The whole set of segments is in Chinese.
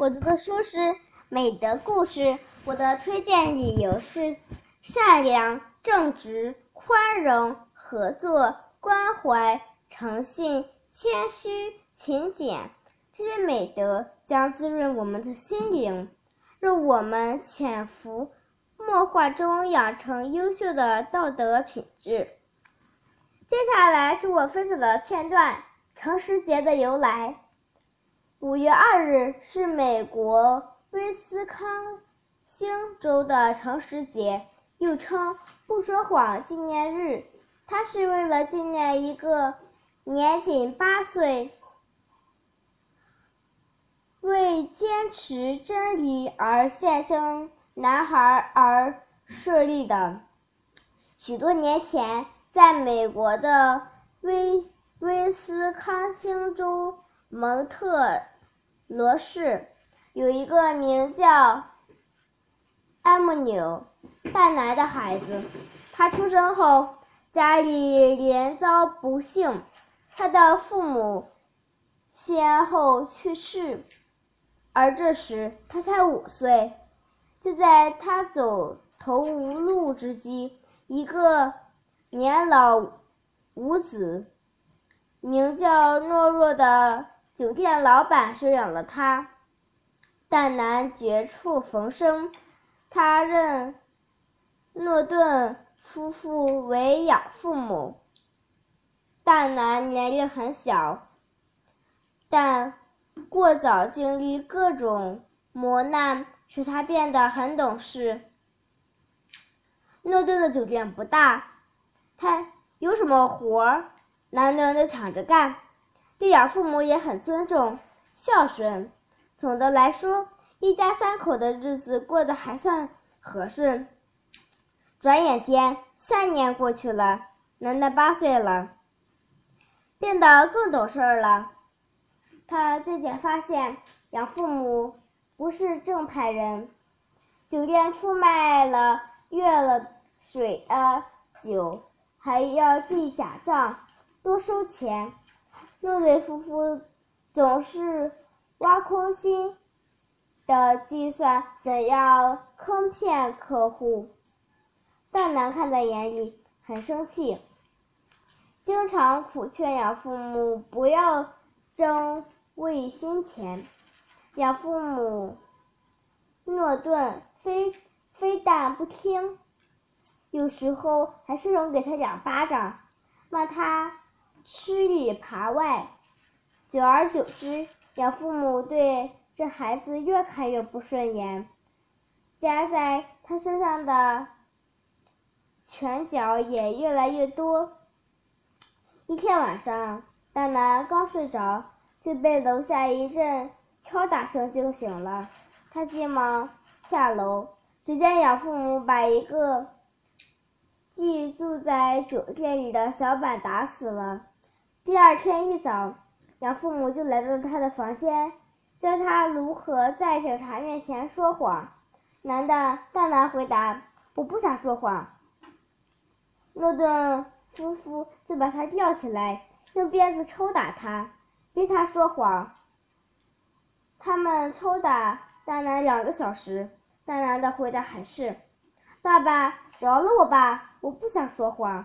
我读的书是《美德故事》，我的推荐理由是：善良、正直、宽容、合作、关怀、诚信、谦虚、勤俭，这些美德将滋润我们的心灵，让我们潜伏默化中养成优秀的道德品质。接下来是我分享的片段：诚实节的由来。五月二日是美国威斯康星州的诚实节，又称不说谎纪念日。它是为了纪念一个年仅八岁、为坚持真理而献身男孩而设立的。许多年前，在美国的威威斯康星州蒙特。罗氏有一个名叫艾姆纽大男的孩子。他出生后，家里连遭不幸，他的父母先后去世，而这时他才五岁。就在他走投无路之际，一个年老无子、名叫懦弱的。酒店老板收养了他，但南绝处逢生，他认诺顿夫妇为养父母。但南年龄很小，但过早经历各种磨难，使他变得很懂事。诺顿的酒店不大，他有什么活儿，男人都抢着干。对养父母也很尊重、孝顺。总的来说，一家三口的日子过得还算和顺。转眼间，三年过去了，楠楠八岁了，变得更懂事了。他渐渐发现，养父母不是正派人。酒店出卖了月了水啊酒，还要记假账，多收钱。诺对夫妇总是挖空心的计算怎样坑骗客户，但南看在眼里很生气，经常苦劝养父母不要争为新钱。养父母诺顿非非但不听，有时候还顺手给他两巴掌，骂他。吃里扒外，久而久之，养父母对这孩子越看越不顺眼，加在他身上的拳脚也越来越多。一天晚上，大南刚睡着，就被楼下一阵敲打声惊醒了。他急忙下楼，只见养父母把一个寄住在酒店里的小板打死了。第二天一早，养父母就来到了他的房间，教他如何在警察面前说谎。男的大男回答：“我不想说谎。”诺顿夫妇就把他吊起来，用鞭子抽打他，逼他说谎。他们抽打大男两个小时，大男的回答还是：“爸爸，饶了我吧，我不想说谎。”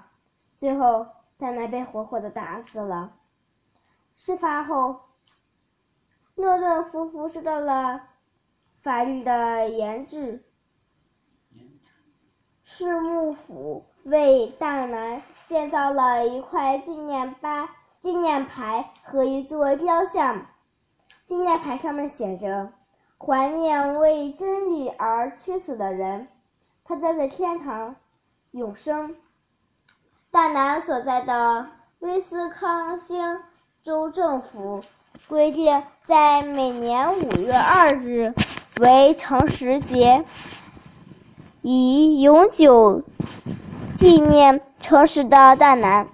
最后。大男被活活的打死了。事发后，诺顿夫妇受到了法律的严制，市幕府为大男建造了一块纪念碑、纪念牌和一座雕像。纪念牌上面写着：“怀念为真理而屈死的人，他将在天堂永生。”大南所在的威斯康星州政府规定，在每年五月二日为诚实节，以永久纪念诚实的大南。